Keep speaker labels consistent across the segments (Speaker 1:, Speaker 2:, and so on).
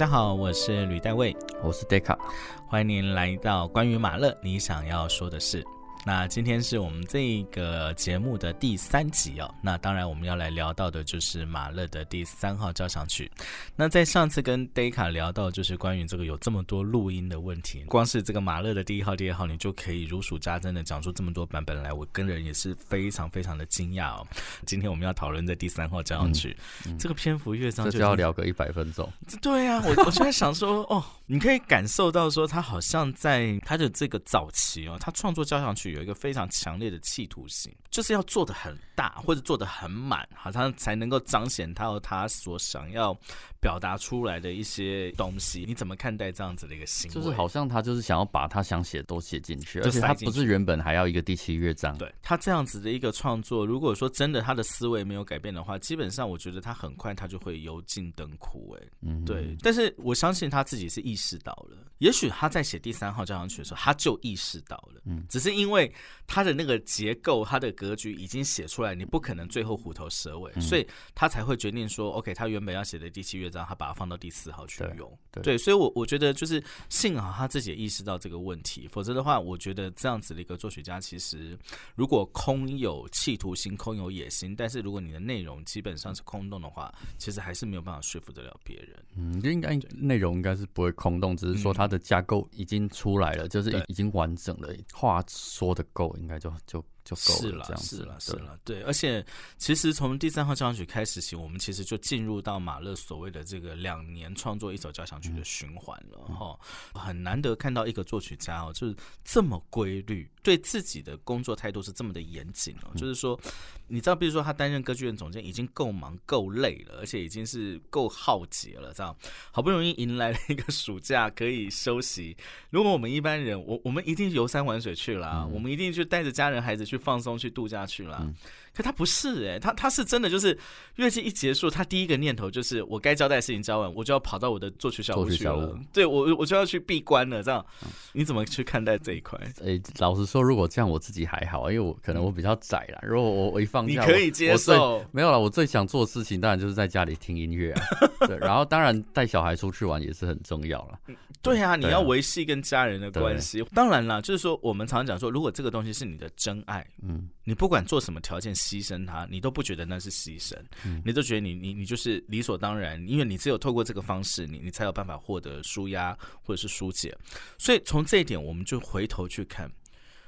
Speaker 1: 大家好，我是吕代卫，
Speaker 2: 我是 Deca，
Speaker 1: 欢迎您来到关于马勒你想要说的事。那今天是我们这个节目的第三集哦。那当然，我们要来聊到的就是马勒的第三号交响曲。那在上次跟 Deka 聊到，就是关于这个有这么多录音的问题，光是这个马勒的第一号、第二号，你就可以如数家珍的讲出这么多版本来。我跟人也是非常非常的惊讶哦。今天我们要讨论的第三号交响曲，这个篇幅乐章就
Speaker 2: 要聊个一百分钟。
Speaker 1: 对呀，我我现在想说，哦，你可以感受到说，他好像在他的这个早期哦，他创作交响曲。有一个非常强烈的企图心，就是要做的很大或者做的很满，好像才能够彰显他和他所想要表达出来的一些东西。你怎么看待这样子的一个行为？
Speaker 2: 就是好像他就是想要把他想写的都写进去，而且他不是原本还要一个第七乐章。
Speaker 1: 对他这样子的一个创作，如果说真的他的思维没有改变的话，基本上我觉得他很快他就会油尽灯枯。哎，嗯，对。但是我相信他自己是意识到了，也许他在写第三号交响曲的时候他就意识到了，嗯，只是因为。他的那个结构，他的格局已经写出来，你不可能最后虎头蛇尾，所以他才会决定说，OK，他原本要写的第七乐章，他把它放到第四号去用。对，所以，我我觉得就是幸好他自己也意识到这个问题，否则的话，我觉得这样子的一个作曲家，其实如果空有企图心、空有野心，但是如果你的内容基本上是空洞的话，其实还是没有办法说服得了别人。
Speaker 2: 嗯，应该内容应该是不会空洞，只是说它的架构已经出来了，就是已经完整了，话说。的够应该就就就够了，这样
Speaker 1: 是了是了，对。而且其实从第三号交响曲开始起，我们其实就进入到马勒所谓的这个两年创作一首交响曲的循环了哈。很难得看到一个作曲家哦，就是这么规律，对自己的工作态度是这么的严谨哦。就是说，你知道，比如说他担任歌剧院总监已经够忙够累了，而且已经是够耗竭了，这样好不容易迎来了一个暑假可以休息。如果我们一般人，我我们一定游山玩水去了，我们一定就带着家人孩子去。放松去度假去了，可他不是哎，他他是真的就是乐季一结束，他第一个念头就是我该交代的事情交完，我就要跑到我的作曲小屋去了。对我我就要去闭关了。这样你怎么去看待这一块？
Speaker 2: 哎，老实说，如果这样我自己还好，因为我可能我比较窄啦。如果我我一放假，
Speaker 1: 你可以接受。
Speaker 2: 没有了，我最想做的事情当然就是在家里听音乐啊。对，然后当然带小孩出去玩也是很重要了。
Speaker 1: 对啊，你要维系跟家人的关系。当然啦，就是说我们常常讲说，如果这个东西是你的真爱。嗯，你不管做什么条件牺牲他，你都不觉得那是牺牲，你都觉得你你你就是理所当然，因为你只有透过这个方式，你你才有办法获得舒压或者是疏解。所以从这一点，我们就回头去看，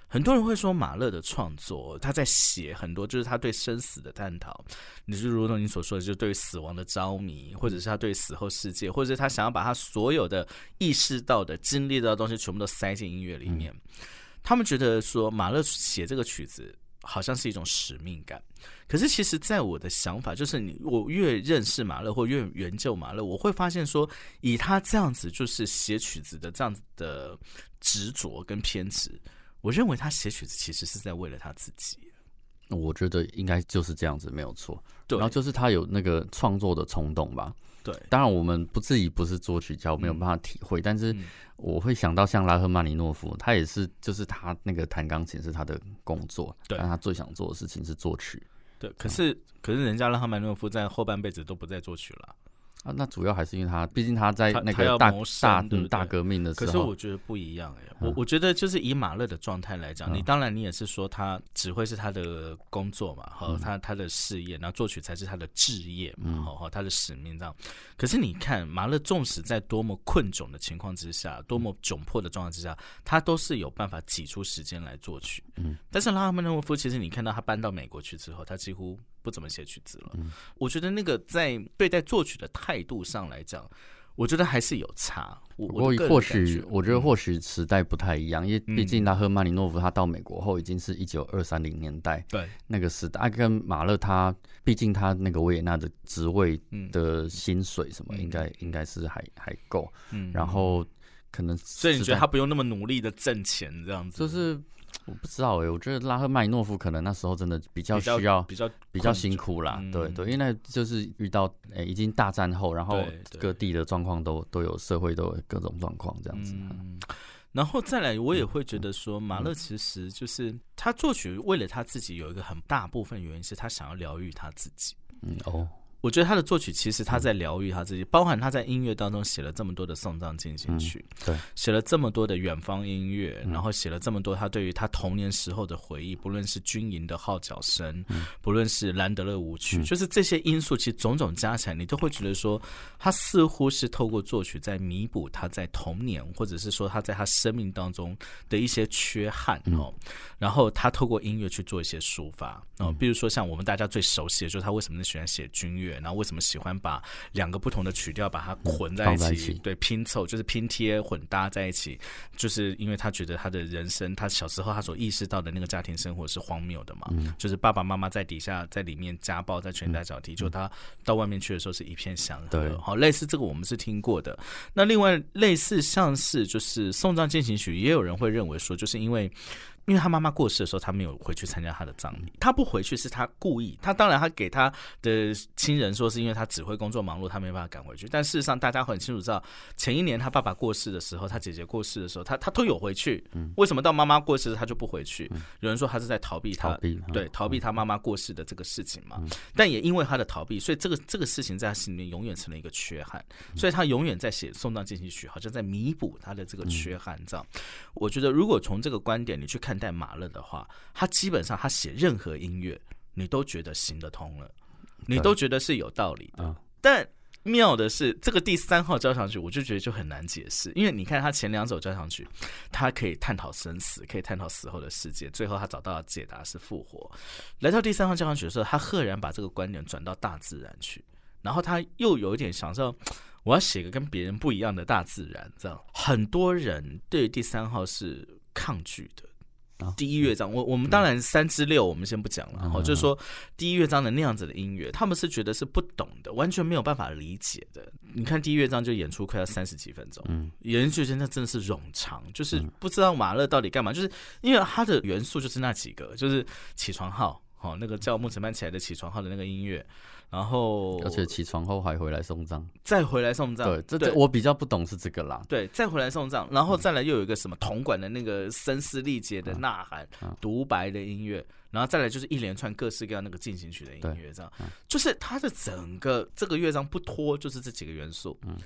Speaker 1: 很多人会说马勒的创作，他在写很多就是他对生死的探讨，你就如同你所说的，就对死亡的着迷，或者是他对死后世界，或者是他想要把他所有的意识到的、经历到的东西全部都塞进音乐里面。他们觉得说马勒写这个曲子好像是一种使命感，可是其实，在我的想法，就是你我越认识马勒或越研究马勒，我会发现说，以他这样子就是写曲子的这样子的执着跟偏执，我认为他写曲子其实是在为了他自己。
Speaker 2: 我觉得应该就是这样子，没有错。
Speaker 1: 对，
Speaker 2: 然后就是他有那个创作的冲动吧。
Speaker 1: 对，
Speaker 2: 当然我们不自己不是作曲家，我没有办法体会。但是我会想到像拉赫曼尼诺夫，他也是，就是他那个弹钢琴是他的工作，但他最想做的事情是作曲。
Speaker 1: 对，可是可是人家拉赫曼尼诺夫在后半辈子都不再作曲了。
Speaker 2: 啊，那主要还是因为他，毕竟他在那个大大大革命的时
Speaker 1: 候。可是我觉得不一样哎，我我觉得就是以马勒的状态来讲，你当然你也是说他只会是他的工作嘛，和他他的事业，然后作曲才是他的志业嘛，和他的使命这样。可是你看马勒，纵使在多么困窘的情况之下，多么窘迫的状况之下，他都是有办法挤出时间来作曲。嗯，但是拉赫曼诺夫，其实你看到他搬到美国去之后，他几乎。不怎么写曲子了，我觉得那个在对待作曲的态度上来讲，我觉得还是有差。
Speaker 2: 不过或许我觉得或许时代不太一样，因为毕竟他和曼尼诺夫他到美国后已经是一九二三零年代，
Speaker 1: 对
Speaker 2: 那个时代跟马勒他毕竟他那个维也纳的职位的薪水什么应该应该是还还够，嗯，然后可能
Speaker 1: 所以你觉得他不用那么努力的挣钱这样子，
Speaker 2: 就是。我不知道哎，我觉得拉赫曼诺夫可能那时候真的比较需要
Speaker 1: 比较
Speaker 2: 比较辛苦啦，对对，因为那就是遇到诶已经大战后，然后各地的状况都都有社会都有各种状况这样子。
Speaker 1: 然后再来，我也会觉得说，马勒其实就是他作曲为了他自己有一个很大部分原因是他想要疗愈他自己。
Speaker 2: 嗯哦，
Speaker 1: 我觉得他的作曲其实他在疗愈他自己，包含他在音乐当中写了这么多的送葬进行曲，
Speaker 2: 对，
Speaker 1: 写了这么多的远方音乐，然后写了这么多他对于他童年时候的回忆，不论是军营的号角声，不论是兰德勒舞曲，就是这些因素，其实种种加起来，你都会觉得说，他似乎是透过作曲在弥补他在童年，或者是说他在他生命当中的一些缺憾哦，然后他透过音乐去做一些抒发哦，比如说像我们大家最熟悉的，就是他为什么喜欢写军乐。然后为什么喜欢把两个不同的曲调把它混在一起？对，拼凑就是拼贴混搭在一起，就是因为他觉得他的人生，他小时候他所意识到的那个家庭生活是荒谬的嘛，就是爸爸妈妈在底下在里面家暴，在拳打脚踢，就他到外面去的时候是一片祥和。好，类似这个我们是听过的。那另外类似像是就是送葬进行曲，也有人会认为说，就是因为。因为他妈妈过世的时候，他没有回去参加他的葬礼。他不回去是他故意。他当然，他给他的亲人说，是因为他指挥工作忙碌，他没办法赶回去。但事实上，大家很清楚知道，前一年他爸爸过世的时候，他姐姐过世的时候，他他都有回去。为什么到妈妈过世他就不回去？有人说他是在逃避他，对，逃避他妈妈过世的这个事情嘛。但也因为他的逃避，所以这个这个事情在他心里面永远成了一个缺憾。所以他永远在写送葬进行曲，好像在弥补他的这个缺憾。这样，我觉得如果从这个观点你去看。看待马勒的话，他基本上他写任何音乐，你都觉得行得通了，你都觉得是有道理的。但妙的是，这个第三号交响曲，我就觉得就很难解释，因为你看他前两首交响曲，他可以探讨生死，可以探讨死后的世界，最后他找到的解答是复活。来到第三号交响曲的时候，他赫然把这个观点转到大自然去，然后他又有一点想说，我要写个跟别人不一样的大自然。这样，很多人对第三号是抗拒的。第一乐章，我我们当然三之六，我们先不讲了。哦，就是说第一乐章的那样子的音乐，他们是觉得是不懂的，完全没有办法理解的。你看第一乐章就演出快要三十几分钟，嗯，有人觉得那真的是冗长，就是不知道马勒到底干嘛，就是因为它的元素就是那几个，就是起床号，哦，那个叫木子曼起来的起床号的那个音乐。然后，
Speaker 2: 而且起床后还回来送葬，
Speaker 1: 再回来送葬。
Speaker 2: 对，这这我比较不懂是这个啦。
Speaker 1: 对，再回来送葬，然后再来又有一个什么铜管的那个声嘶力竭的呐喊、独白的音乐，然后再来就是一连串各式各样那个进行曲的音乐，这样，就是它的整个这个乐章不脱就是这几个元素，嗯，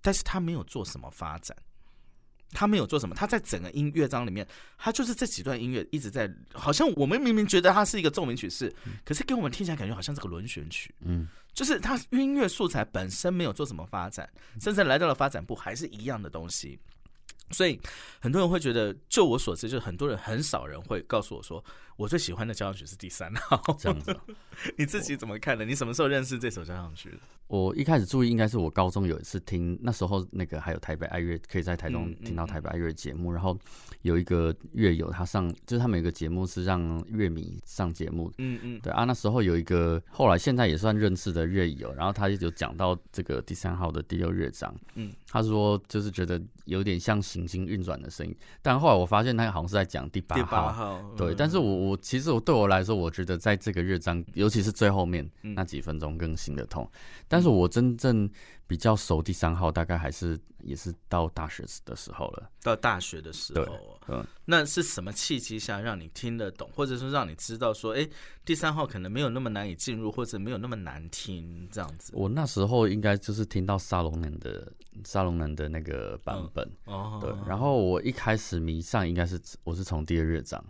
Speaker 1: 但是他没有做什么发展。他没有做什么，他在整个音乐章里面，他就是这几段音乐一直在，好像我们明明觉得它是一个奏鸣曲式，可是给我们听起来感觉好像是个轮旋曲，嗯，就是它音乐素材本身没有做什么发展，甚至来到了发展部还是一样的东西。所以很多人会觉得，就我所知，就是很多人很少人会告诉我说，我最喜欢的交响曲是第三号
Speaker 2: 这样子。
Speaker 1: 你自己怎么看的？你什么时候认识这首交响曲的？
Speaker 2: 我一开始注意，应该是我高中有一次听，那时候那个还有台北爱乐，可以在台中听到台北爱乐节目，然后有一个乐友他上，就是他们有一个节目是让乐迷上节目，嗯嗯，对啊，那时候有一个后来现在也算认识的乐友，然后他就讲到这个第三号的第六乐章，嗯，他说就是觉得有点像行星运转的声音，但后来我发现他好像是在讲第八号，对，但是我我其实我对我来说，我觉得在这个乐章，尤其是最后面那几分钟更行得通，但是我真正比较熟第三号，大概还是也是到大学的时候了。
Speaker 1: 到大学的时候，嗯，那是什么契机下让你听得懂，或者说让你知道说，哎，第三号可能没有那么难以进入，或者没有那么难听这样子？
Speaker 2: 我那时候应该就是听到沙龙人的沙龙人的那个版本，哦，对，然后我一开始迷上应该是我是从第二乐章。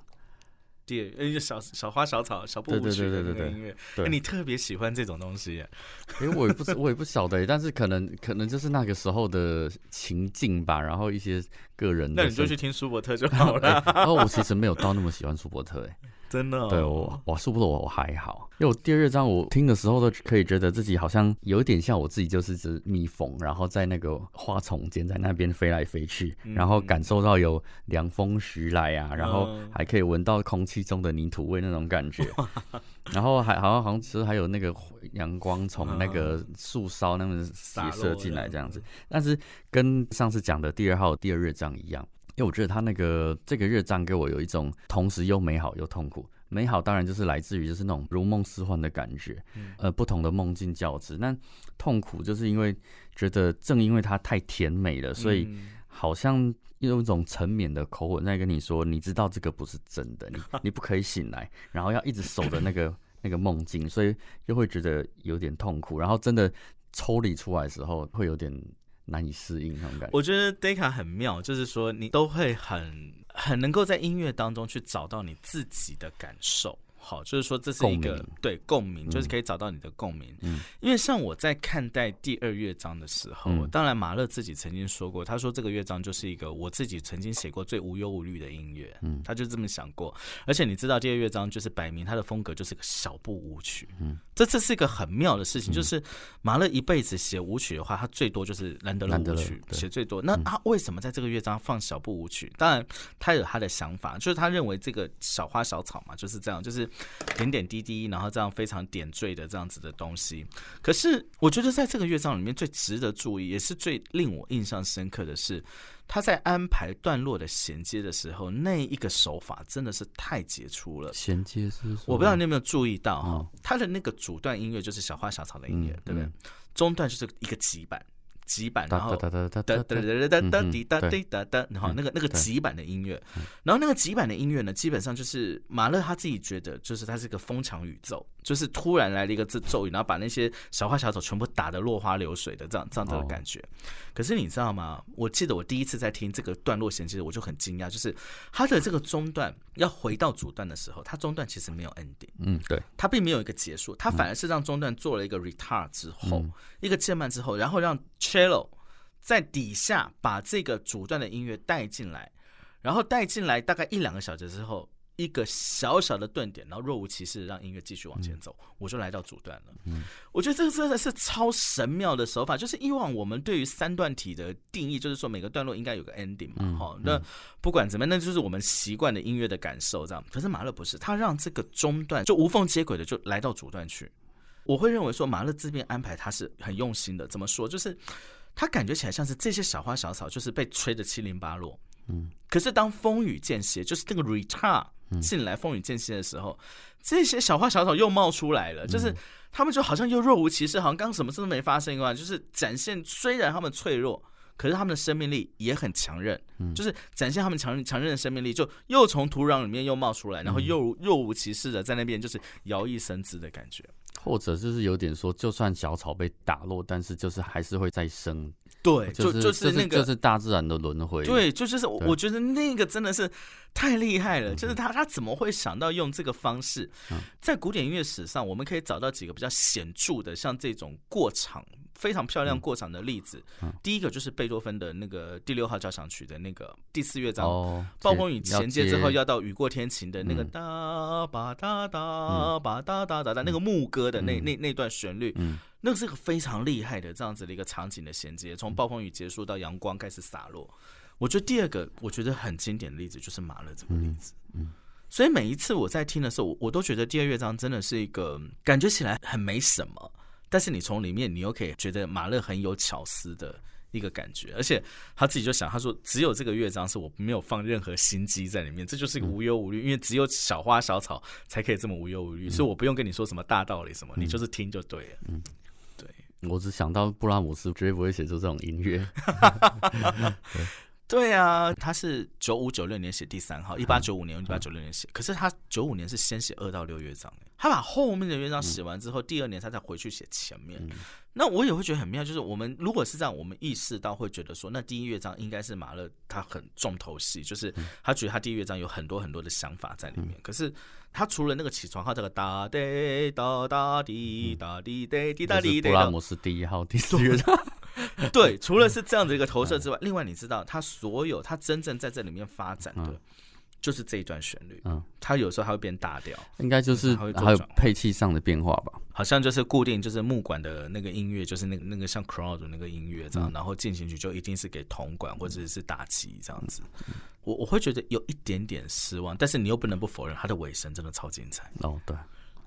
Speaker 1: 第，呃，小小花小草小步舞曲的那个音乐，你特别喜欢这种东西？
Speaker 2: 哎我也不我也不晓得，但是可能可能就是那个时候的情境吧，然后一些个人，
Speaker 1: 那你就去听舒伯特就 好了。
Speaker 2: 然后我其实没有到那么喜欢舒伯特，哎。
Speaker 1: 真的，
Speaker 2: 对我，我是不是我还好？因为我第二章我听的时候都可以觉得自己好像有一点像我自己，就是只蜜蜂，然后在那个花丛间在那边飞来飞去，然后感受到有凉风徐来啊，然后还可以闻到空气中的泥土味那种感觉，然后还好像好像其实还有那个阳光从那个树梢那么斜射进来这样子，但是跟上次讲的第二号第二乐章一样。因为我觉得他那个这个乐章给我有一种同时又美好又痛苦。美好当然就是来自于就是那种如梦似幻的感觉，呃，不同的梦境交织。那痛苦就是因为觉得正因为它太甜美了，所以好像用一种沉眠的口吻在跟你说，你知道这个不是真的，你 你不可以醒来，然后要一直守着那个那个梦境，所以又会觉得有点痛苦，然后真的抽离出来的时候，会有点难以适应那种感觉。
Speaker 1: 我觉得 Deka 很妙，就是说你都会很很能够在音乐当中去找到你自己的感受。好，就是说这是一个对共鸣，就是可以找到你的共鸣。嗯，因为像我在看待第二乐章的时候，当然马勒自己曾经说过，他说这个乐章就是一个我自己曾经写过最无忧无虑的音乐。嗯，他就这么想过。而且你知道，第二乐章就是摆明他的风格就是个小步舞曲。嗯，这这是一个很妙的事情，就是马勒一辈子写舞曲的话，他最多就是兰德勒舞曲写最多。那他为什么在这个乐章放小步舞曲？当然他有他的想法，就是他认为这个小花小草嘛，就是这样，就是。点点滴滴，然后这样非常点缀的这样子的东西。可是，我觉得在这个乐章里面最值得注意，也是最令我印象深刻的是，他在安排段落的衔接的时候，那一个手法真的是太杰出了。
Speaker 2: 衔接是，
Speaker 1: 我不知道你有没有注意到哈，他的那个主段音乐就是小花小草的音乐，对不对？中段就是一个急板。极板，然后哒哒哒哒哒哒哒哒滴哒滴哒哒，然后那个那个极板的音乐，然后那个极板的音乐呢，基本上就是马勒他自己觉得，就是它是一个风强宇宙，就是突然来了一个字咒语，然后把那些小花小草全部打得落花流水的这样这样的感觉。可是你知道吗？我记得我第一次在听这个段落衔接，我就很惊讶，就是它的这个中段要回到主段的时候，它中段其实没有 ending，
Speaker 2: 嗯，对，
Speaker 1: 它并没有一个结束，它反而是让中段做了一个 retard 之后，一个渐慢之后，然后让 cello 在底下把这个主段的音乐带进来，然后带进来大概一两个小时之后。一个小小的顿点，然后若无其事让音乐继续往前走，我就来到主段了。嗯，我觉得这个真的是超神妙的手法。就是以往我们对于三段体的定义，就是说每个段落应该有个 ending 嘛，哈。那不管怎么样，那就是我们习惯的音乐的感受这样。可是马勒不是，他让这个中段就无缝接轨的就来到主段去。我会认为说马勒这边安排他是很用心的。怎么说？就是他感觉起来像是这些小花小草就是被吹得七零八落。嗯，可是当风雨间歇，就是那个 return。进来风雨间歇的时候，这些小花小草又冒出来了，就是他们就好像又若无其事，好像刚什么事都没发生一样，就是展现虽然他们脆弱，可是他们的生命力也很强韧，就是展现他们强强韧的生命力，就又从土壤里面又冒出来，然后又若无其事的在那边就是摇曳生姿的感觉，
Speaker 2: 或者就是有点说，就算小草被打落，但是就是还是会再生。
Speaker 1: 对，就就
Speaker 2: 是
Speaker 1: 那个，
Speaker 2: 就是大自然的轮回。
Speaker 1: 对，就就是我觉得那个真的是太厉害了。就是他他怎么会想到用这个方式？在古典音乐史上，我们可以找到几个比较显著的，像这种过场非常漂亮过场的例子。第一个就是贝多芬的那个第六号交响曲的那个第四乐章，暴风雨衔接之后要到雨过天晴的那个哒吧哒哒吧哒哒哒哒那个牧歌的那那那段旋律。那个是个非常厉害的这样子的一个场景的衔接，从暴风雨结束到阳光开始洒落。我觉得第二个我觉得很经典的例子就是马勒这个例子。嗯，所以每一次我在听的时候，我我都觉得第二乐章真的是一个感觉起来很没什么，但是你从里面你又可以觉得马勒很有巧思的一个感觉，而且他自己就想，他说只有这个乐章是我没有放任何心机在里面，这就是一个无忧无虑，因为只有小花小草才可以这么无忧无虑，所以我不用跟你说什么大道理什么，你就是听就对了。嗯。
Speaker 2: 我只想到布拉姆斯绝对不会写出这种音乐。
Speaker 1: 对啊，他是九五九六年写第三号，一八九五年、一八九六年写。可是他九五年是先写二到六乐章，他把后面的乐章写完之后，第二年他再回去写前面。那我也会觉得很妙，就是我们如果是这样，我们意识到会觉得说，那第一乐章应该是马勒他很重头戏，就是他觉得他第一乐章有很多很多的想法在里面。可是他除了那个起床号这个哒滴哒哒滴哒滴滴滴哒滴滴，
Speaker 2: 布拉姆斯第一号第四乐章。
Speaker 1: 对，除了是这样的一个投射之外，另外你知道他所有他真正在这里面发展的。就是这一段旋律，嗯，它有时候还会变大调，
Speaker 2: 应该就是还有配器上的变化吧？
Speaker 1: 好像就是固定，就是木管的那个音乐，就是那个那个像 crowd 那个音乐这样，然后进行曲就一定是给铜管或者是打击这样子。我我会觉得有一点点失望，但是你又不能不否认，它的尾声真的超精彩。
Speaker 2: 哦，对，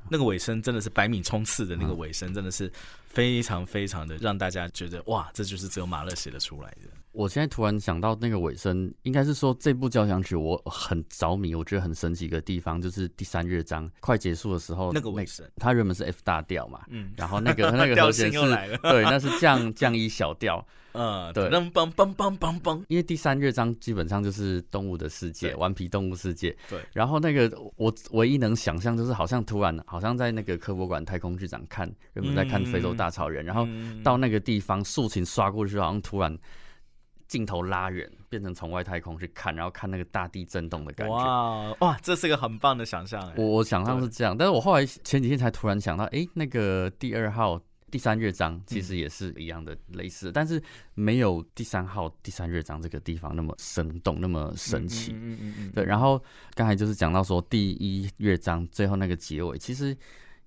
Speaker 1: 那个尾声真的是百米冲刺的那个尾声，真的是非常非常的让大家觉得哇，这就是只有马勒写得出来的。
Speaker 2: 我现在突然想到那个尾声，应该是说这部交响曲我很着迷，我觉得很神奇的地方就是第三乐章快结束的时候，
Speaker 1: 那个尾声，
Speaker 2: 它原本是 F 大调嘛，嗯，然后那个 那个和弦是，对，那是降降一小调。
Speaker 1: 嗯，对，嘣嘣嘣嘣嘣嘣，
Speaker 2: 因为第三乐章基本上就是动物的世界，顽皮动物世界。
Speaker 1: 对，
Speaker 2: 然后那个我唯一能想象就是好像突然好像在那个科博馆太空剧场看，原本在看非洲大草原，然后到那个地方竖琴刷过去，好像突然镜头拉远，变成从外太空去看，然后看那个大地震动的感觉。
Speaker 1: 哇哇，这是个很棒的想象。
Speaker 2: 我我想象是这样，但是我后来前几天才突然想到，哎，那个第二号。第三乐章其实也是一样的类似，但是没有第三号第三乐章这个地方那么生动，那么神奇。嗯嗯嗯。对，然后刚才就是讲到说第一乐章最后那个结尾，其实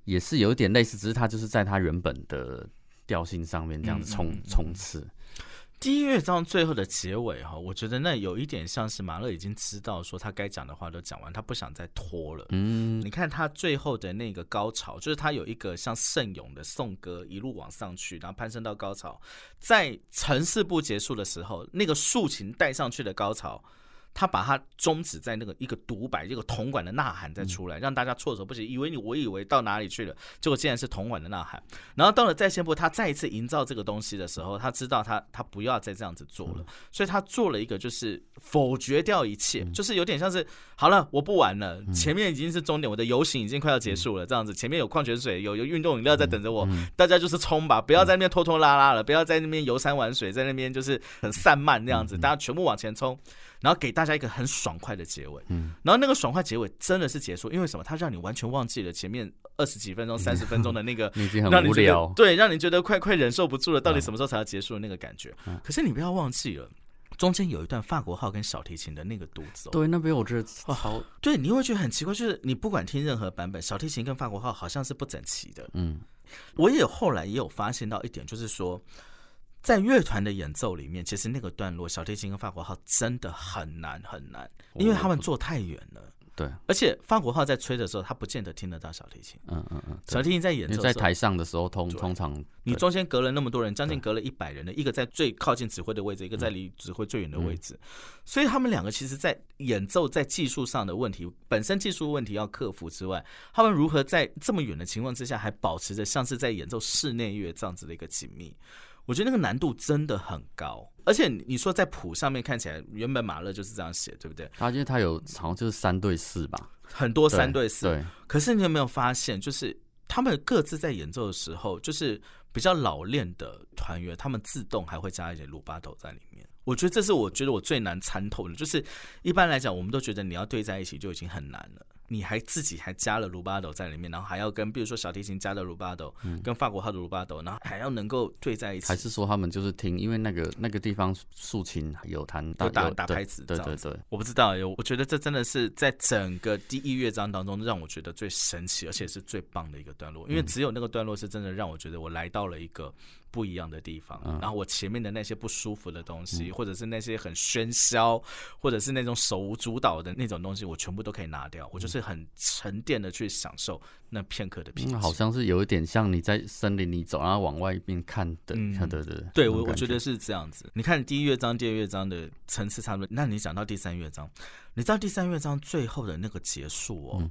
Speaker 2: 也是有点类似，只是它就是在它原本的调性上面这样子冲冲刺。
Speaker 1: 第一乐章最后的结尾哈，我觉得那有一点像是马勒已经知道说他该讲的话都讲完，他不想再拖了。嗯，你看他最后的那个高潮，就是他有一个像圣咏的颂歌，一路往上去，然后攀升到高潮，在城市部结束的时候，那个竖琴带上去的高潮。他把它终止在那个一个独白，一个铜管的呐喊再出来，让大家措手不及，以为你我以为到哪里去了，结果竟然是铜管的呐喊。然后到了在线部，他再一次营造这个东西的时候，他知道他他不要再这样子做了，所以他做了一个就是否决掉一切，就是有点像是好了，我不玩了，前面已经是终点，我的游行已经快要结束了，这样子前面有矿泉水，有有运动饮料在等着我，大家就是冲吧，不要在那边拖拖拉拉了，不要在那边游山玩水，在那边就是很散漫那样子，大家全部往前冲。然后给大家一个很爽快的结尾，嗯，然后那个爽快结尾真的是结束，因为什么？它让你完全忘记了前面二十几分钟、三十分钟的那个，
Speaker 2: 已经很无聊，
Speaker 1: 对，让你觉得快快忍受不住了，到底什么时候才要结束的那个感觉？可是你不要忘记了，中间有一段法国号跟小提琴的那个独奏，
Speaker 2: 对，那边我觉得好，
Speaker 1: 对，你会觉得很奇怪，就是你不管听任何版本，小提琴跟法国号好像是不整齐的，嗯，我也后来也有发现到一点，就是说。在乐团的演奏里面，其实那个段落小提琴跟法国号真的很难很难，因为他们坐太远了。
Speaker 2: 对，
Speaker 1: 而且法国号在吹的时候，他不见得听得到小提琴。嗯嗯嗯，小提琴在演奏
Speaker 2: 在台上的时候，通通常
Speaker 1: 你中间隔了那么多人，将近隔了一百人的一个在最靠近指挥的位置，一个在离指挥最远的位置，所以他们两个其实，在演奏在技术上的问题，本身技术问题要克服之外，他们如何在这么远的情况之下，还保持着像是在演奏室内乐这样子的一个紧密？我觉得那个难度真的很高，而且你说在谱上面看起来，原本马勒就是这样写，对不对？
Speaker 2: 他因为他有好像就是三对四吧，
Speaker 1: 很多三对四。
Speaker 2: 对。
Speaker 1: 可是你有没有发现，就是他们各自在演奏的时候，就是比较老练的团员，他们自动还会加一点鲁巴头在里面。我觉得这是我觉得我最难参透的，就是一般来讲，我们都觉得你要对在一起就已经很难了。你还自己还加了鲁巴斗在里面，然后还要跟比如说小提琴加的鲁巴斗，跟法国号的鲁巴斗，然后还要能够对在一起。
Speaker 2: 还是说他们就是听，因为那个那个地方竖琴有弹，
Speaker 1: 有打打拍子，
Speaker 2: 对对对。
Speaker 1: 我不知道，我觉得这真的是在整个第一乐章当中让我觉得最神奇，而且是最棒的一个段落，因为只有那个段落是真的让我觉得我来到了一个。不一样的地方，然后我前面的那些不舒服的东西，或者是那些很喧嚣，或者是那种手舞足蹈的那种东西，我全部都可以拿掉。我就是很沉淀的去享受那片刻的平静。
Speaker 2: 好像是有一点像你在森林里走，然后往外一边看的，看的的。
Speaker 1: 对我我觉得是这样子。你看第一乐章、第二乐章的层次差不多，那你讲到第三乐章，你知道第三乐章最后的那个结束哦。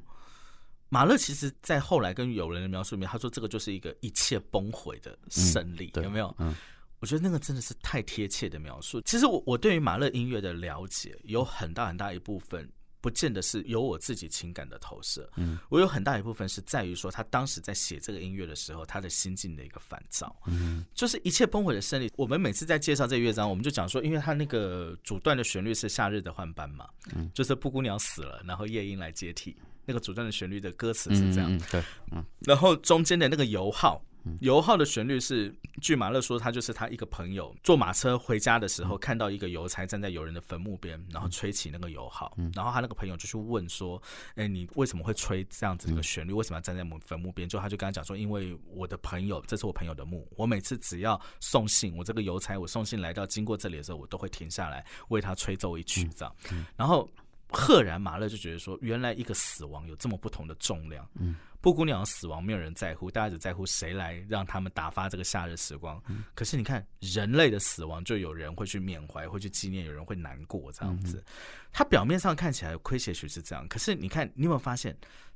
Speaker 1: 马勒其实，在后来跟友人的描述里面，他说这个就是一个一切崩毁的胜利，有没有？嗯，我觉得那个真的是太贴切的描述。其实我我对于马勒音乐的了解，有很大很大一部分，不见得是有我自己情感的投射。嗯，我有很大一部分是在于说，他当时在写这个音乐的时候，他的心境的一个烦躁。嗯，就是一切崩毁的胜利。我们每次在介绍这个乐章，我们就讲说，因为他那个主段的旋律是夏日的换班嘛，嗯，就是布谷鸟死了，然后夜莺来接替。那个主战的旋律的歌词是这样，
Speaker 2: 对，嗯，
Speaker 1: 然后中间的那个油耗，油耗的旋律是，据马勒说，他就是他一个朋友坐马车回家的时候，看到一个邮差站在友人的坟墓边，然后吹起那个油耗，然后他那个朋友就去问说，哎，你为什么会吹这样子一个旋律？为什么要站在墓坟墓边？就他就跟他讲说，因为我的朋友，这是我朋友的墓，我每次只要送信，我这个邮差我送信来到经过这里的时候，我都会停下来为他吹奏一曲，这样，然后。赫然马勒就觉得说，原来一个死亡有这么不同的重量。嗯，布谷鸟死亡没有人在乎，大家只在乎谁来让他们打发这个夏日时光。可是你看，人类的死亡就有人会去缅怀，会去纪念，有人会难过这样子。他表面上看起来诙谐曲是这样，可是你看，你有没有发现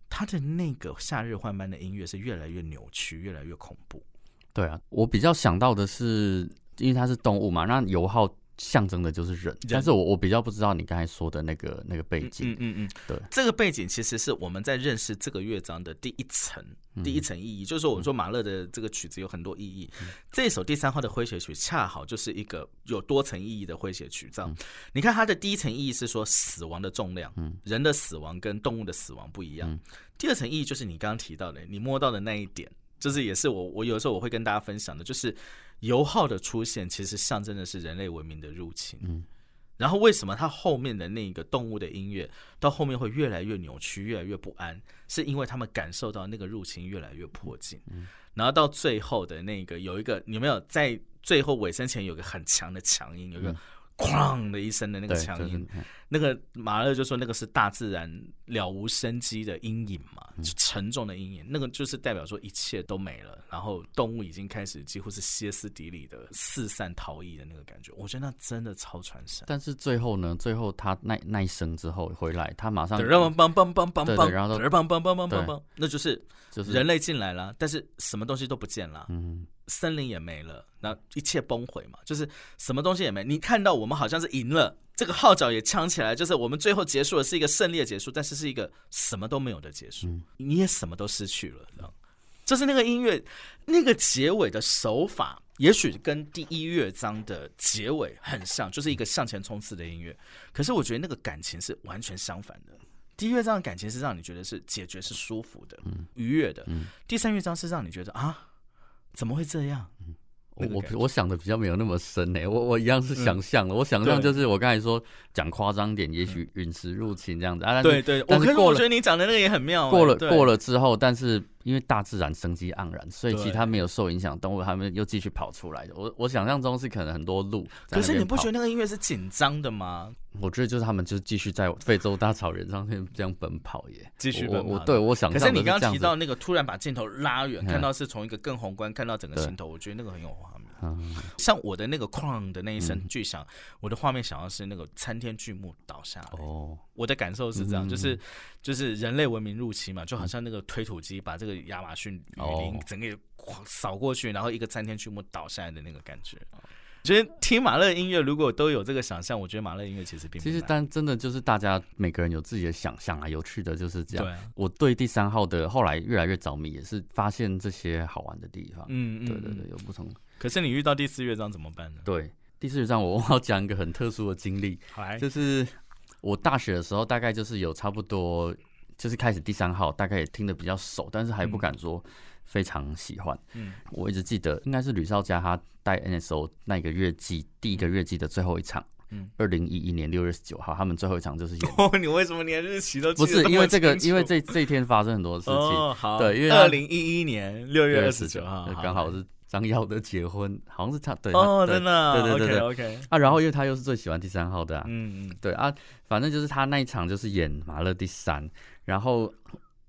Speaker 1: 他的那个夏日换班的音乐是越来越扭曲，越来越恐怖？
Speaker 2: 对啊，我比较想到的是，因为它是动物嘛，那油耗。象征的就是人，但是我我比较不知道你刚才说的那个那个背景，
Speaker 1: 嗯嗯嗯，
Speaker 2: 对，
Speaker 1: 这个背景其实是我们在认识这个乐章的第一层，第一层意义，就是说我们说马勒的这个曲子有很多意义，这首第三号的诙谐曲恰好就是一个有多层意义的诙谐曲，这样，你看它的第一层意义是说死亡的重量，嗯，人的死亡跟动物的死亡不一样，第二层意义就是你刚刚提到的，你摸到的那一点，就是也是我我有时候我会跟大家分享的，就是。油耗的出现其实象征的是人类文明的入侵。嗯，然后为什么它后面的那个动物的音乐到后面会越来越扭曲、越来越不安？是因为他们感受到那个入侵越来越迫近。嗯，然后到最后的那个有一个，有没有在最后尾声前有个很强的强音？有一个。哐的一声的那个强音，那个马勒就说那个是大自然了无生机的阴影嘛，就沉重的阴影，那个就是代表说一切都没了，然后动物已经开始几乎是歇斯底里的四散逃逸的那个感觉，我觉得那真的超传神。
Speaker 2: 但是最后呢，最后他那那一声之后回来，他马上
Speaker 1: 然后梆梆梆梆梆，
Speaker 2: 然后梆
Speaker 1: 梆梆梆梆梆，那就是就是人类进来了，但是什么东西都不见了。嗯。森林也没了，那一切崩毁嘛，就是什么东西也没。你看到我们好像是赢了，这个号角也呛起来，就是我们最后结束的是一个胜利的结束，但是是一个什么都没有的结束，你也什么都失去了。这是那个音乐那个结尾的手法，也许跟第一乐章的结尾很像，就是一个向前冲刺的音乐。可是我觉得那个感情是完全相反的。第一乐章的感情是让你觉得是解决是舒服的、愉悦的；第三乐章是让你觉得啊。怎么会这样？
Speaker 2: 我我我想的比较没有那么深呢。我我一样是想象的。我想象就是我刚才说讲夸张点，也许陨石入侵这样子啊。
Speaker 1: 对对，
Speaker 2: 但是
Speaker 1: 我觉得你讲的那个也很妙。
Speaker 2: 过了过了之后，但是。因为大自然生机盎然，所以其他没有受影响动物，它们又继续跑出来的。我我想象中是可能很多鹿。
Speaker 1: 可是你不觉得那个音乐是紧张的吗？
Speaker 2: 我觉得就是他们就继续在非洲大草原上这样奔跑耶，
Speaker 1: 继续奔
Speaker 2: 跑。我对我想，
Speaker 1: 可是你刚刚提到那个突然把镜头拉远，看到是从一个更宏观看到整个镜头，我觉得那个很有画面。像我的那个哐的那一声巨响，我的画面想要是那个参天巨木倒下来。哦，我的感受是这样，就是就是人类文明入侵嘛，就好像那个推土机把这个亚马逊雨林整个扫过去，然后一个参天巨木倒下来的那个感觉。觉得听马勒音乐如果都有这个想象，我觉得马勒音乐其实并
Speaker 2: 其实但真的就是大家每个人有自己的想象啊，有趣的就是这样。我对第三号的后来越来越着迷，也是发现这些好玩的地方。嗯嗯，对对对，有不同。
Speaker 1: 可是你遇到第四乐章怎么办呢？
Speaker 2: 对，第四乐章我要讲一个很特殊的经历，就是我大学的时候，大概就是有差不多，就是开始第三号，大概也听得比较熟，但是还不敢说非常喜欢。嗯，我一直记得应该是吕少佳他带 NSO 那个月季第一个月季的最后一场，嗯，二零一一年六月十九号，他们最后一场就是演。
Speaker 1: 你为什么连日期都
Speaker 2: 不是因为这个？因为这这一天发生很多事情。
Speaker 1: 哦，
Speaker 2: 好，对，因为
Speaker 1: 二零一一年六月二十九号
Speaker 2: 刚好是。张耀的结婚好像是他对
Speaker 1: 哦，真的
Speaker 2: 对对对对
Speaker 1: OK
Speaker 2: 啊，然后因为他又是最喜欢第三号的啊，嗯嗯对啊，反正就是他那一场就是演马勒第三，然后